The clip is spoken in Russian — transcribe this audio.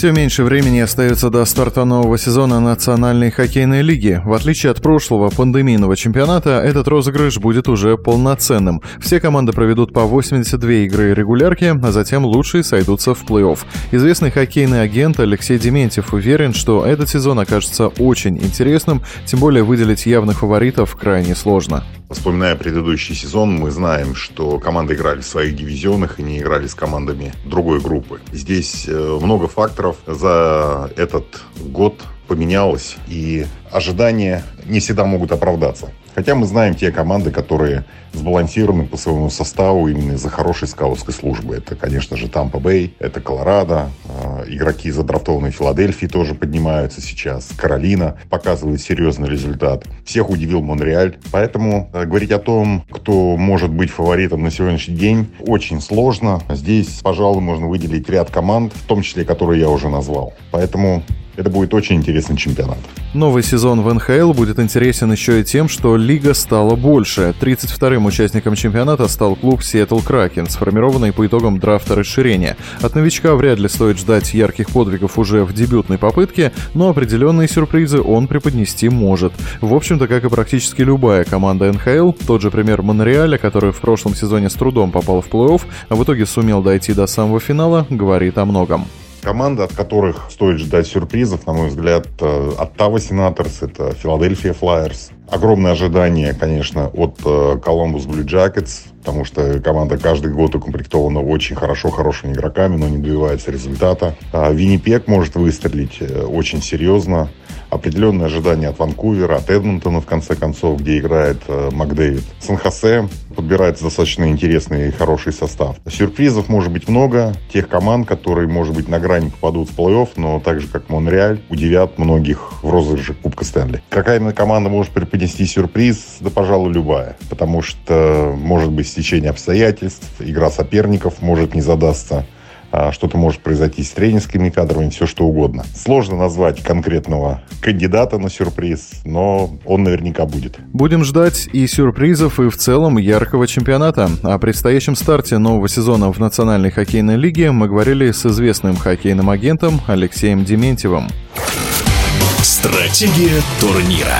Все меньше времени остается до старта нового сезона Национальной хоккейной лиги. В отличие от прошлого пандемийного чемпионата, этот розыгрыш будет уже полноценным. Все команды проведут по 82 игры регулярки, а затем лучшие сойдутся в плей-офф. Известный хоккейный агент Алексей Дементьев уверен, что этот сезон окажется очень интересным, тем более выделить явных фаворитов крайне сложно. Вспоминая предыдущий сезон, мы знаем, что команды играли в своих дивизионах и не играли с командами другой группы. Здесь э, много факторов за этот год поменялось, и ожидания не всегда могут оправдаться. Хотя мы знаем те команды, которые сбалансированы по своему составу именно из-за хорошей скаутской службы. Это, конечно же, Тампа Бэй, это Колорадо, э, игроки из задрафтованной Филадельфии тоже поднимаются сейчас. Каролина показывает серьезный результат. Всех удивил Монреаль. Поэтому э, говорить о том, кто может быть фаворитом на сегодняшний день, очень сложно. Здесь, пожалуй, можно выделить ряд команд, в том числе, которые я уже назвал. Поэтому это будет очень интересный чемпионат. Новый сезон в НХЛ будет интересен еще и тем, что лига стала больше. 32-м участником чемпионата стал клуб Seattle Kraken, сформированный по итогам драфта расширения. От новичка вряд ли стоит ждать ярких подвигов уже в дебютной попытке, но определенные сюрпризы он преподнести может. В общем-то, как и практически любая команда НХЛ, тот же пример Монреаля, который в прошлом сезоне с трудом попал в плей-офф, а в итоге сумел дойти до самого финала, говорит о многом. Команды, от которых стоит ждать сюрпризов, на мой взгляд, э, Оттава Сенаторс, это Филадельфия Флайерс. Огромные ожидания, конечно, от Columbus Blue Jackets, потому что команда каждый год укомплектована очень хорошо, хорошими игроками, но не добивается результата. А Виннипек может выстрелить э, очень серьезно определенные ожидания от Ванкувера, от Эдмонтона, в конце концов, где играет э, Макдэвид. Сан-Хосе подбирается достаточно интересный и хороший состав. Сюрпризов может быть много. Тех команд, которые, может быть, на грани попадут в плей-офф, но так же, как Монреаль, удивят многих в розыгрыше Кубка Стэнли. Какая команда может преподнести сюрприз? Да, пожалуй, любая. Потому что может быть стечение обстоятельств, игра соперников может не задастся. А, что-то может произойти с тренерскими кадрами, все что угодно. Сложно назвать конкретного кандидата на сюрприз, но он наверняка будет. Будем ждать и сюрпризов, и в целом яркого чемпионата. О предстоящем старте нового сезона в Национальной хоккейной лиге мы говорили с известным хоккейным агентом Алексеем Дементьевым. Стратегия турнира.